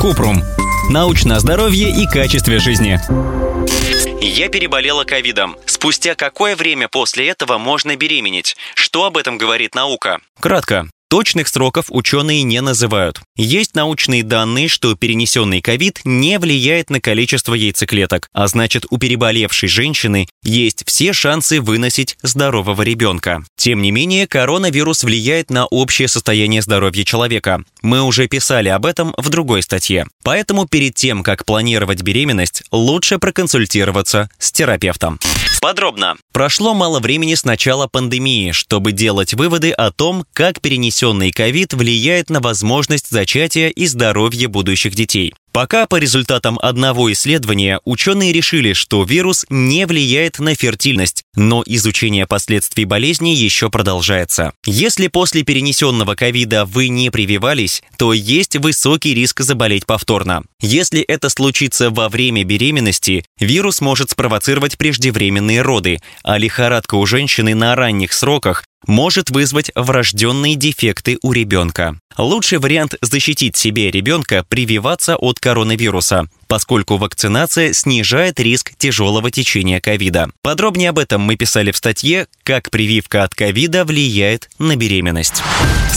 Купрум. Научное здоровье и качестве жизни. Я переболела ковидом. Спустя какое время после этого можно беременеть? Что об этом говорит наука? Кратко. Точных сроков ученые не называют. Есть научные данные, что перенесенный ковид не влияет на количество яйцеклеток, а значит у переболевшей женщины есть все шансы выносить здорового ребенка. Тем не менее, коронавирус влияет на общее состояние здоровья человека. Мы уже писали об этом в другой статье. Поэтому перед тем, как планировать беременность, лучше проконсультироваться с терапевтом. Подробно. Прошло мало времени с начала пандемии, чтобы делать выводы о том, как перенесенный ковид влияет на возможность зачатия и здоровье будущих детей. Пока по результатам одного исследования ученые решили, что вирус не влияет на фертильность, но изучение последствий болезни еще продолжается. Если после перенесенного ковида вы не прививались, то есть высокий риск заболеть повторно. Если это случится во время беременности, вирус может спровоцировать преждевременные роды, а лихорадка у женщины на ранних сроках может вызвать врожденные дефекты у ребенка. Лучший вариант защитить себе ребенка – прививаться от коронавируса, поскольку вакцинация снижает риск тяжелого течения ковида. Подробнее об этом мы писали в статье «Как прививка от ковида влияет на беременность».